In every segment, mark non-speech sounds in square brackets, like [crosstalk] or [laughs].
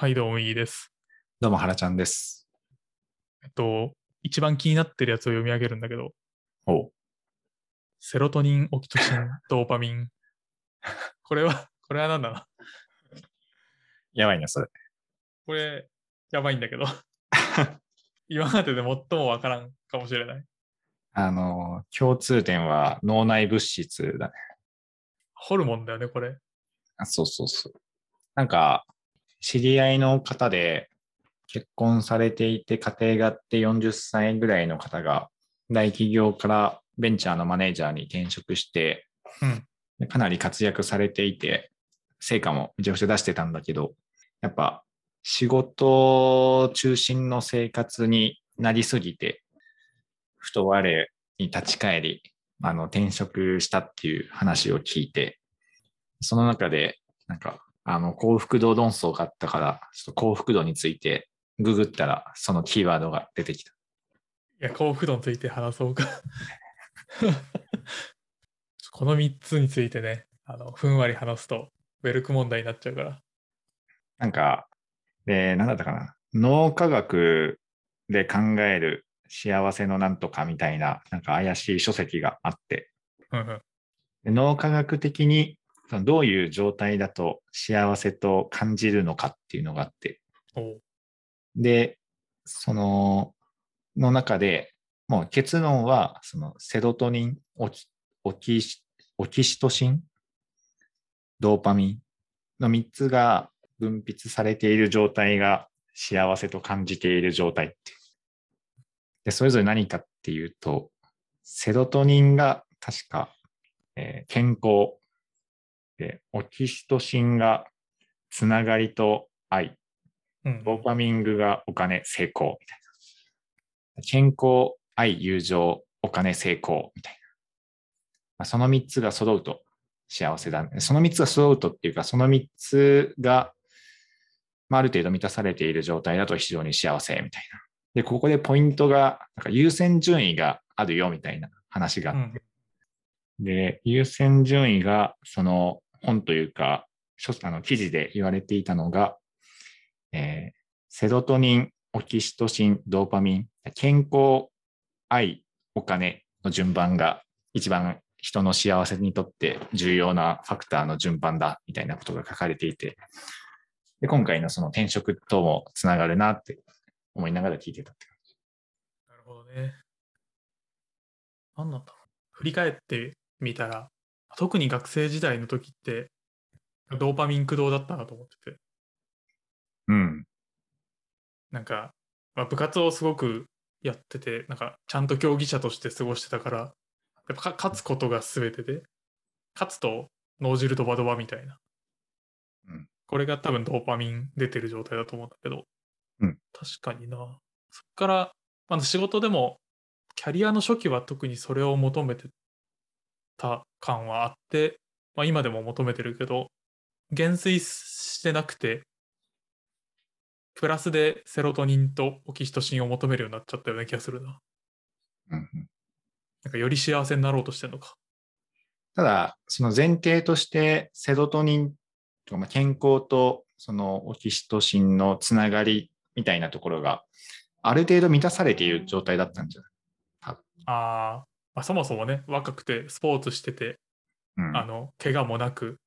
はい、どうも、いいです。どうも、はらちゃんです。えっと、一番気になってるやつを読み上げるんだけど、おうセロトニン、オキトシン、ドーパミン。これは、これはなんだな。やばいな、それ。これ、やばいんだけど。[laughs] 今までで最もわからんかもしれない。あの、共通点は脳内物質だね。ホルモンだよね、これ。あそうそうそう。なんか、知り合いの方で結婚されていて家庭があって40歳ぐらいの方が大企業からベンチャーのマネージャーに転職して、うん。でかなり活躍されていて、成果もめちゃくちゃ出してたんだけど、やっぱ仕事中心の生活になりすぎて、ふと我に立ち返り、あの、転職したっていう話を聞いて、その中で、なんか、あの、幸福度論争があったから、ちょっと幸福度についてググったら、そのキーワードが出てきた。いや、幸福度について話そうか。[laughs] この3つについてね、あの、ふんわり話すと、ウェルク問題になっちゃうから。なんか、で、なんだったかな。脳科学で考える幸せのなんとかみたいな、なんか怪しい書籍があって、うんうん。で脳科学的にどういう状態だと幸せと感じるのかっていうのがあって、で、その、の中で、もう結論は、そのセロトニン、オキオキシオキシトシン、ドーパミンの3つが分泌されている状態が幸せと感じている状態って。で、それぞれ何かっていうと、セロトニンが確か、えー健康。で、オキシトシンがつながりと愛。うんドーパミングがお金、成功みたいな。健康、愛、友情、お金、成功みたいな。まあ、その3つが揃うと幸せだね。その3つが揃うとっていうか、その3つが、まあ、ある程度満たされている状態だと非常に幸せみたいな。で、ここでポイントが、なんか優先順位があるよみたいな話があってうんで、優先順位が、その本というか、あの記事で言われていたのが、えーセロトニン、オキシトシン、ドーパミン、健康、愛、お金の順番が一番人の幸せにとって重要なファクターの順番だ、みたいなことが書かれていて、で今回のその転職ともつながるなって思いながら聞いてたって感じ。なるほどね。何なんだろう。振り返ってみたら、特に学生時代の時って、ドーパミン駆動だったなと思ってて、うん。なんか、まあ、部活をすごくやってて、なんか、ちゃんと競技者として過ごしてたから、やっぱか勝つことが全てで、勝つと脳汁ドバドバみたいな。うんこれが多分ドーパミン出てる状態だと思うんだけど、うん確かにな。そっから、まあ、仕事でも、キャリアの初期は特にそれを求めてた感はあって、まあ、今でも求めてるけど、減衰してなくて、プラスでセロトニンとオキシトシンを求めるようになっちゃったような気がするな。うんうんなんかより幸せになろうとしてんのか。ただ、その前提として、セロトニンとか、まあ健康とそのオキシトシンのつながりみたいなところが、ある程度満たされている状態だったんじゃないあーまあ、そもそもね、若くてスポーツしてて、うん、あの、怪我もなく、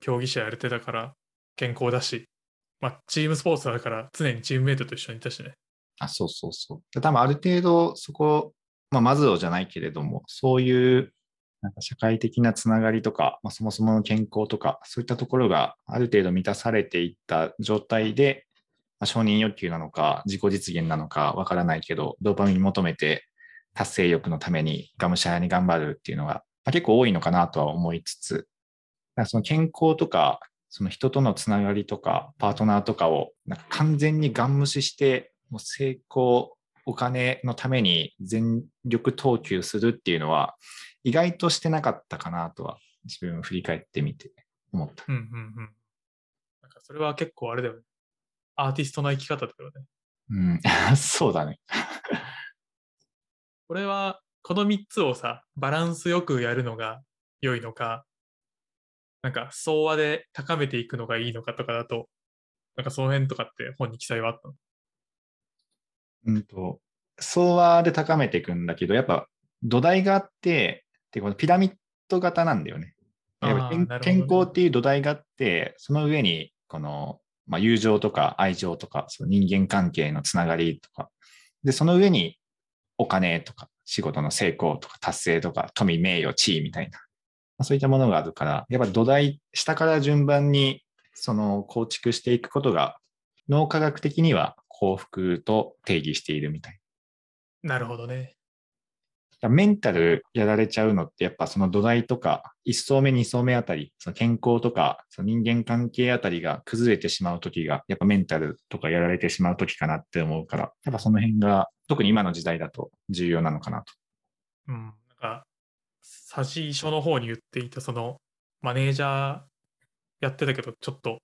競技者やれてたから健康だし、まあ、チームスポーツだから常にチームメイトと一緒にいたしね。あそうそうそう。で多分ある程度そこ、まあ、まずをじゃないけれども、そういうなんか社会的なつながりとか、まあ、そもそもの健康とか、そういったところがある程度満たされていった状態で、まあ、承認欲求なのか、自己実現なのかわからないけど、ドーパミン求めて達成欲のためにがむしゃらに頑張るっていうのが、まあ、結構多いのかなとは思いつつ、だからその健康とか、その人とのつながりとか、パートナーとかをなんか完全にガン無視して、もう成功、お金のために全力投球するっていうのは、意外としてなかったかなとは、自分を振り返ってみて思った。うんうんうん。なんかそれは結構あれだよね。アーティストの生き方だよね。うん、[laughs] そうだね。これは、この3つをさ、バランスよくやるのが良いのか、なんか、総和で高めていくのがいいのかとかだと、なんかその辺とかって本に記載はあったの？うんと、相和で高めていくんだけど、やっぱ土台があって、でこのピラミッド型なんだよね。健康っていう土台があって、その上にこの、まあ、友情とか愛情とか、その人間関係のつながりとか、で、その上にお金とか仕事の成功とか達成とか富、名誉、地位みたいな、まあ、そういったものがあるから、やっぱ土台、下から順番にその構築していくことが脳科学的には幸福と定義しているみたい。なるほどね。メンタルやられちゃうのって、やっぱその土台とか、1層目、2層目あたり、その健康とか、その人間関係あたりが崩れてしまうときが、やっぱメンタルとかやられてしまうときかなって思うから、やっぱその辺が、特に今の時代だと重要なのかなと。うん。なんか、差し書の方に言っていた、その、マネージャーやってたけど、ちょっと、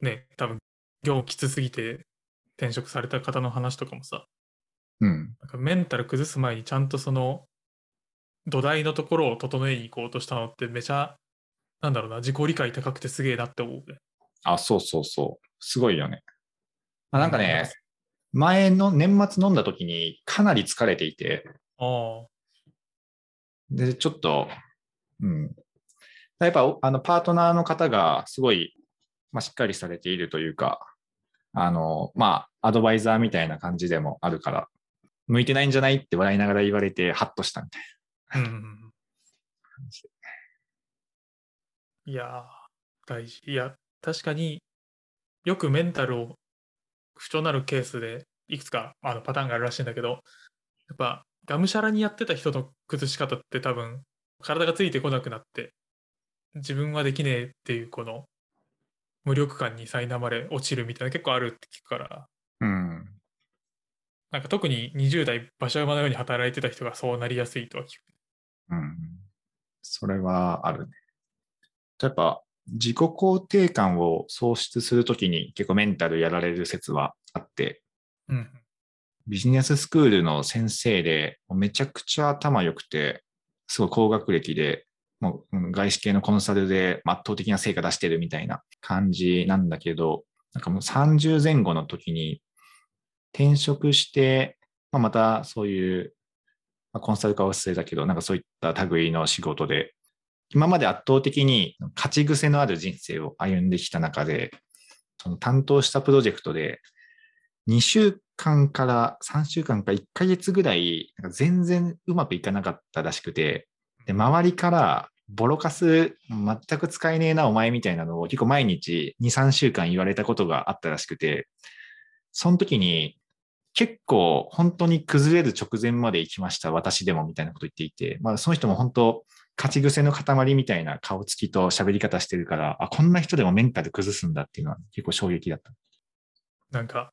ね、多分、業務きつすぎて転職された方の話とかもさ、うん。なんかメンタル崩す前にちゃんとその土台のところを整えに行こうとしたのってめちゃなんだろうな自己理解高くてすげえなって思うね。あ、そうそうそう。すごいよね。あなんかね、前の年末飲んだ時にかなり疲れていて、ああで、ちょっと、うん。やっぱ、おあの、パートナーの方がすごい、まあ、しっかりされているというか、あの、まあ、アドバイザーみたいな感じでもあるから、向いてないんじゃない？って笑いながら言われて、ハッとしたみたいうんうん。いやー大事。いや確かによくメンタルを不調になるケースでいくつかあのパターンがあるらしいんだけどやっぱがむしゃらにやってた人の崩し方って多分体がついてこなくなって自分はできねえっていうこの無力感に苛まれ落ちるみたいな結構あるって聞くからうん。なんか特に20代馬車馬のように働いてた人がそうなりやすいとは聞く。うん。それはあるね。やっぱ、自己肯定感を喪失するときに結構メンタルやられる説はあって、うんビジネススクールの先生で、めちゃくちゃ頭良くて、すごい高学歴で、もううん外資系のコンサルで圧倒的な成果出してるみたいな感じなんだけど、なんかもう30前後の時に転職して、まあ、またそういう、まあ、コンサル化は忘れたけど、なんかそういった類の仕事で、今まで圧倒的に勝ち癖のある人生を歩んできた中で、その担当したプロジェクトで、2週間から3週間か1ヶ月ぐらい、全然うまくいかなかったらしくて、で、周りから、ボロカス全く使えねえな、お前みたいなのを結構毎日2、3週間言われたことがあったらしくて、その時に結構本当に崩れる直前まで行きました、私でもみたいなこと言っていて、まあその人も本当勝ち癖の塊みたいな顔つきと喋り方してるから、あ、こんな人でもメンタル崩すんだっていうのは結構衝撃だった。なんか、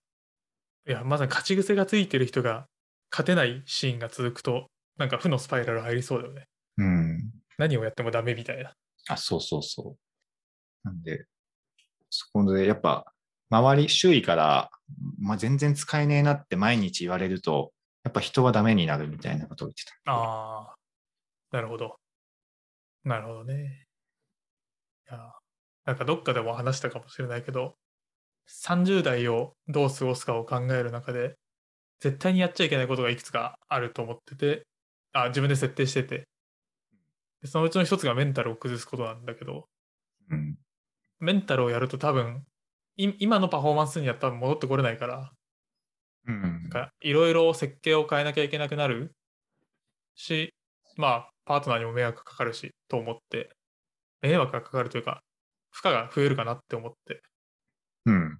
いや、まさに勝ち癖がついてる人が勝てないシーンが続くと、なんか負のスパイラル入りそうだよね。うん。何をやってもダメみたいな。あ、そうそうそう。なんで、そこでやっぱ、周り、周囲から、まあ、全然使えねえなって毎日言われると、やっぱ人はダメになるみたいなことを言ってた。ああ、なるほど。なるほどね。いや、なんかどっかでも話したかもしれないけど、30代をどう過ごすかを考える中で、絶対にやっちゃいけないことがいくつかあると思ってて、あ、自分で設定してて、でそのうちの一つがメンタルを崩すことなんだけど、うん。メンタルをやると多分、い今のパフォーマンスには多分戻ってこれないから、うんなん。かいろいろ設計を変えなきゃいけなくなるし、まあ、パートナーにも迷惑かかるし、と思って、迷惑がかかるというか、負荷が増えるかなって思って、うん。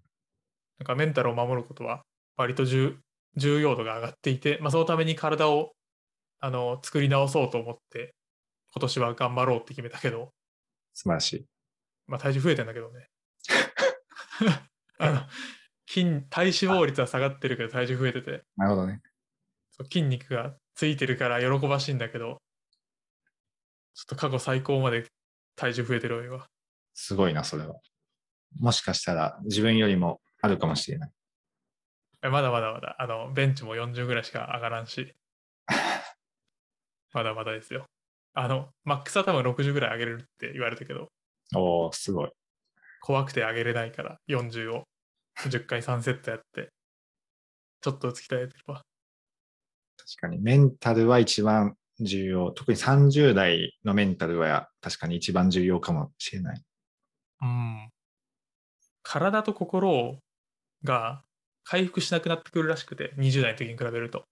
なんかメンタルを守ることは割と重重要度が上がっていて、まあ、そのために体をあの作り直そうと思って、今年は頑張ろうって決めたけど、素晴らしい。まあ、体重増えてんだけどね。[laughs] [laughs] あの筋体脂肪率は下がってるけど体重増えてて、なるほどね。そう筋肉がついてるから喜ばしいんだけど、ちょっと過去最高まで体重増えてるわ今。すごいな、それは。もしかしたら自分よりもあるかもしれない。えまだまだまだ、あの、ベンチも40ぐらいしか上がらんし、[laughs] まだまだですよ。あの、マックスは多分60ぐらい上げれるって言われたけど、おー、すごい。怖くて上げれないから、40を10回3セットやって、ちょっとずつ鍛えてるわ。確かにメンタルは一番重要。特に30代のメンタルは確かに一番重要かもしれない。うん。体と心が回復しなくなってくるらしくて、20代の時に比べると。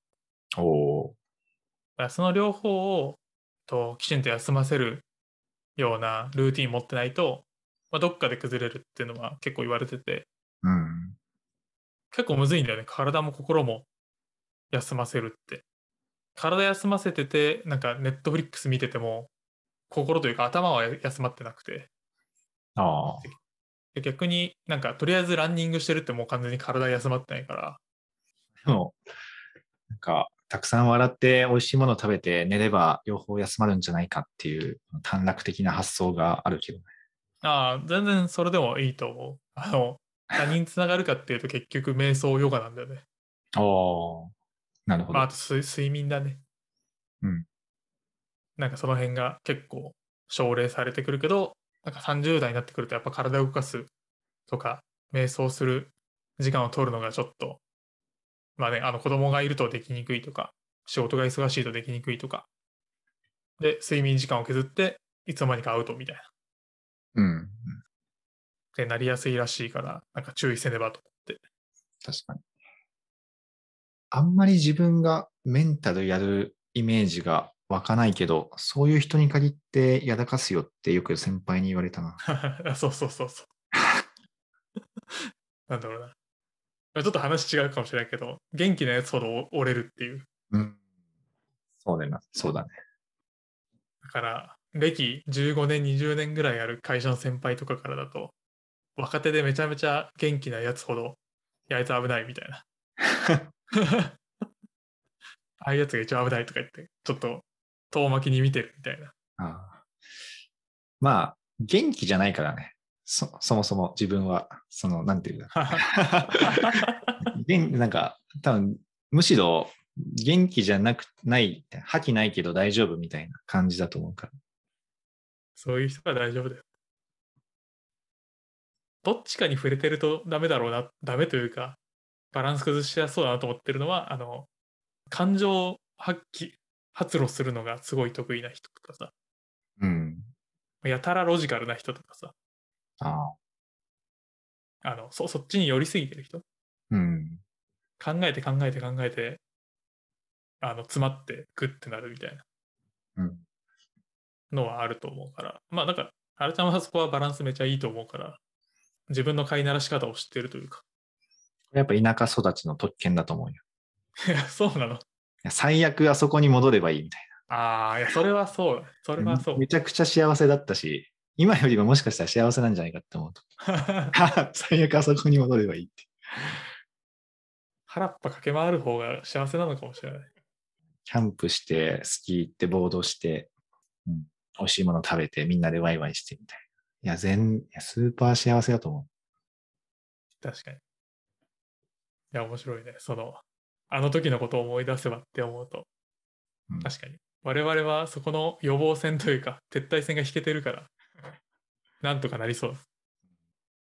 おその両方をときちんと休ませるようなルーティン持ってないと、まあ、どっかで崩れるっていうのは結構言われてて、ー。うん。結構むずいんだよね。体も心も休ませるって。体休ませてて、なんかネットフリックス見てても、心というか頭は休まってなくて、あ逆になんかとりあえずランニングしてるってもう完全に体休まってないから、でも、なんか、たくさん笑って美味しいものを食べて寝れば両方休まるんじゃないかっていう短絡的な発想があるけどね。ああ、全然それでもいいと思う。あの、何につながるかっていうと結局瞑想ヨガなんだよね。おお。なるほど。まあ、あと睡睡眠だね。うん。なんかその辺が結構奨励されてくるけど、なんか30代になってくるとやっぱ体を動かすとか、瞑想する時間を取るのがちょっと、まあね、あの子供がいるとできにくいとか、仕事が忙しいとできにくいとか、で、睡眠時間を削って、いつの間にかアウトみたいな。うん。で、なりやすいらしいから、なんか注意せねばと思って。確かに。あんまり自分がメンタルやるイメージが湧かないけど、そういう人に限ってやらかすよってよく先輩に言われたな。[laughs] そうそうそうそう。[laughs] なんだろうな。ちょっと話違うかもしれないけど、元気なやつほど折れるっていう。うん。そうだな。そうだね。だから、歴15年、20年ぐらいある会社の先輩とかからだと、若手でめちゃめちゃ元気なやつほど、いや、あいつ危ないみたいな。[laughs] ああいうやつが一番危ないとか言って、ちょっと遠巻きに見てるみたいな。ああまあ、元気じゃないからね。そそもそも自分は、その、なんていうんだ。[laughs] 元なんか、多分むしろ元気じゃなくない、覇気ないけど大丈夫みたいな感じだと思うから。そういう人は大丈夫だよ。どっちかに触れてるとダメだろうな、ダメというか、バランス崩しやすそうだなと思ってるのは、あの、感情発揮、発露するのがすごい得意な人とかさ、うん。やたらロジカルな人とかさ、ああ。あの、そ、そっちに寄りすぎてる人うん。考えて考えて考えて、あの、詰まってグッてなるみたいなうん。のはあると思うから。まあ、だから、あれちゃんはそこはバランスめちゃいいと思うから、自分の飼いならし方を知ってるというか。やっぱ田舎育ちの特権だと思うよ。いや、そうなの？最悪あそこに戻ればいいみたいああ、いや、それはそうだ。それはな。そうめ。ちゃくちゃ幸せだったし、今よりももしかしたら幸せなんじゃないかって思うと。[laughs] [laughs] 最悪あそこに戻ればいいって。腹っぱ駆け回る方が幸せなのかもしれない。キャンプして、スキー行って、ボードして、うん、美味しいもの食べて、みんなでワイワイしてみたいな。いや、全、スーパー幸せだと思確かに。いや、面白いね。その、あの時のことを思い出せばって思うと、うん確かに。我々はそこの予防線というか、撤退線が引けてるから、[laughs] なんとかなりそう。う。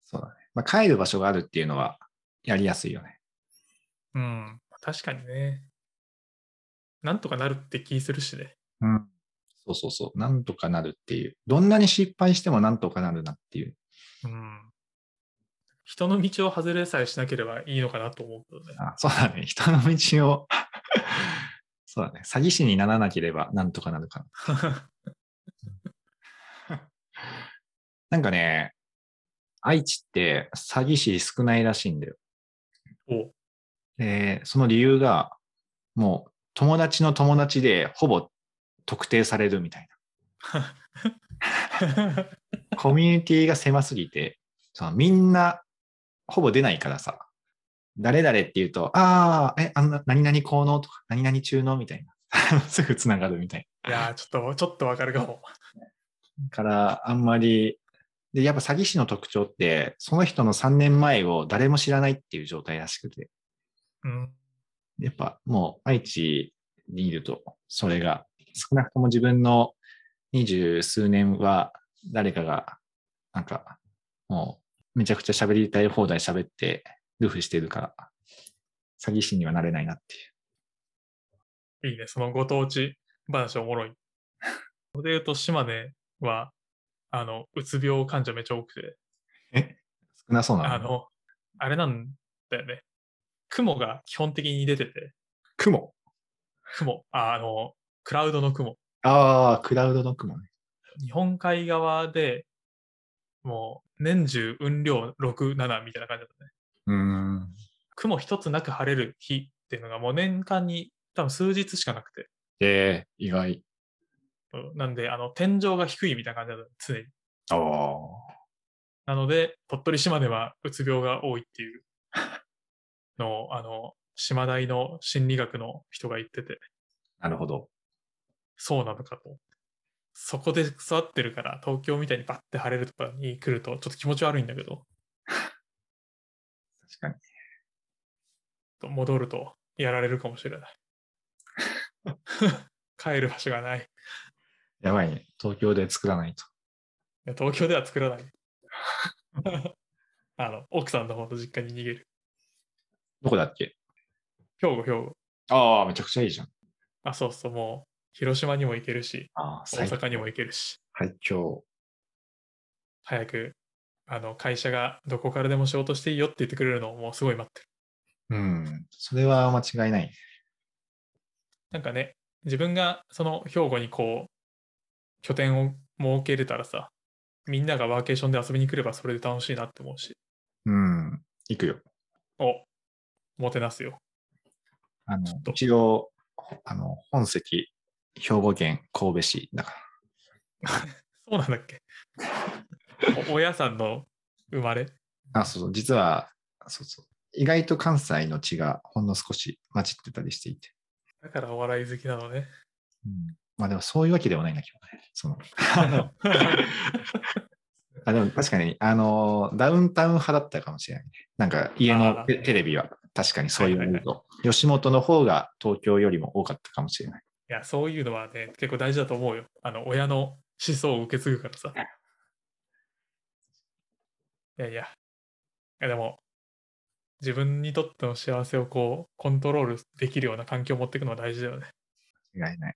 そうだね。まあ、帰る場所があるっていうのは、やりやすいよね。うん。確かにね。なんとかなるって気するしね。うん。そうそうそう。なんとかなるっていう。どんなに失敗してもなんとかなるなっていう。うん。人の道を外れさえしなければいいのかなと思うけどね。あそうだね。人の道を、[laughs] そうだね。詐欺師にならなければなんとかなるかな。[laughs] なんかね、愛知って詐欺師少ないらしいんだよ。おで、その理由が、もう友達の友達でほぼ特定されるみたいな。[laughs] コミュニティが狭すぎて、そのみんなほぼ出ないからさ、誰々って言うと、ああ、え、あんな、何々効能とか、何々中のみたいな。[laughs] すぐつながるみたいいやー、ちょっと、ちょっとわかるかも。な。から、あんまり、で、やっぱ詐欺師の特徴って、その人の3年前を誰も知らないっていう状態らしくて、うん。やっぱもう愛知にいると、それが、少なくとも自分の二十数年は誰かが、なんか、もうめちゃくちゃ喋りたい放題喋って、ルフしてるから、詐欺師にはなれないなっていう。いいね、そのご当地話おもろい。そ [laughs] れで言うと、島根は、あの、うつ病患者めっちゃ多くて、え？少なそうなの？あの、あれなんだよね。雲が基本的に出てて、雲？雲、ああの、クラウドの雲。ああ、クラウドの雲ね。日本海側でもう年中雲量6、7みたいな感じだったね。うーん。雲一つなく晴れる日っていうのがもう年間に多分数日しかなくて。ええ意外。うんなんで、あの、天井が低いみたいな感じだった、常に。ああ。なので、鳥取島ではうつ病が多いっていう [laughs] のを、あの、島大の心理学の人が言ってて、なるほど。そうなのかと。そこで育ってるから、東京みたいにバッて晴れるとかに来ると、ちょっと気持ち悪いんだけど、[laughs] 確かに。と戻るとやられるかもしれない。[laughs] 帰る場所がない。いやばいね。東京で作らないと。や東京では作らない。[laughs] あの、奥さんの方の実家に逃げる。どこだっけ？兵庫、兵庫。ああ、めちゃくちゃいいじゃん。あ、そうそう、もう、広島にも行けるし、大最阪にも行けるし、最強。早く、あの、会社がどこからでも仕事していいよって言ってくれるのをもうすごい待ってる。うん。それは間違いない。なんかね、自分がその兵庫にこう、拠点を設けれたらさ、みんながワーケーションで遊びに来ればそれで楽しいなって思うし、うん。行くよ。お、もてなすよ。あの一応、あの、本籍、兵庫県神戸市だから。[laughs] そうなんだっけ？お親さんの生まれ？あ、そうそう。実は、そうそう。意外と関西の血がほんの少し混じってたりしていて。だからお笑い好きなのね。うん、まあでもそういうわけではないんだけどね。その [laughs] あのあでも確かに、あの、ダウンタウン派だったかもしれないね。なんか家あのーテテレビは確かにそういうはいはいと、吉本の方が東京よりも多かったかもしれない。いや、そういうのはね、結構大事だと思うよ。あの、親の思想を受け継ぐからさ。いやいや。いやでも、自分にとっての幸せをこう、コントロールできるような環境を持っていくのは大事だよね。間違いない。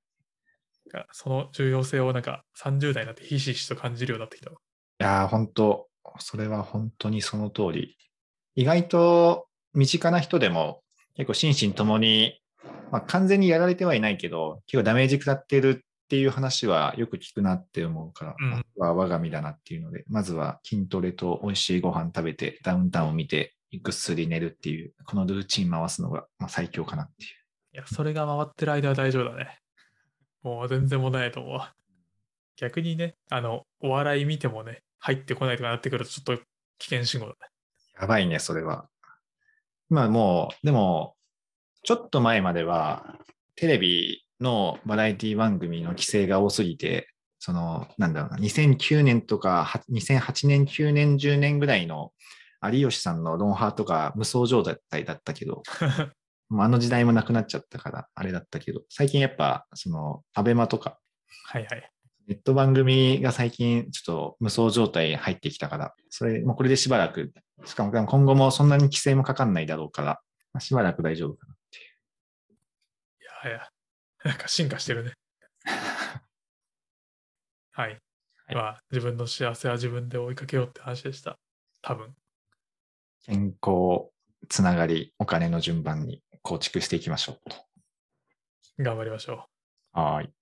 その重要性をなんか30代になってひしひしと感じるようになってきたわ。いやー、本当それは本当にその通り。意外と身近な人でも結構心身ともに、まあ、完全にやられてはいないけど、結構ダメージ食らってるっていう話はよく聞くなって思うから、うんは我が身だなっていうので、まずは筋トレと美味しいご飯食べて、ダウンタウンを見て、ぐっすり寝るっていう、このルーチン回すのがまあ最強かなっていう。いや、それが回ってる間は大丈夫だね。もう全然問題ないと思うわ。逆にね、あの、お笑い見てもね、入ってこないとかなってくるとちょっと危険信号だね。やばいね、それは。今もう、でも、ちょっと前までは、テレビのバラエティ番組の規制が多すぎて、その、なんだろうな、2009年とか、は2008年、9年、10年ぐらいの有吉さんのロンハーとか無双状態だったけど、[laughs] もうあの時代もなくなっちゃったから、あれだったけど、最近やっぱ、その、アベマとか、はいはい。ネット番組が最近ちょっと無双状態入ってきたから、それ、もうこれでしばらく、しかも今後もそんなに規制もかかんないだろうから、まあしばらく大丈夫かな。いやいや、[laughs] なんか進化してるね。[laughs] はい。はいまあ、自分の幸せは自分で追いかけようって話でした。多分。健康、つながり、お金の順番に構築していきましょうと。頑張りましょう。はい。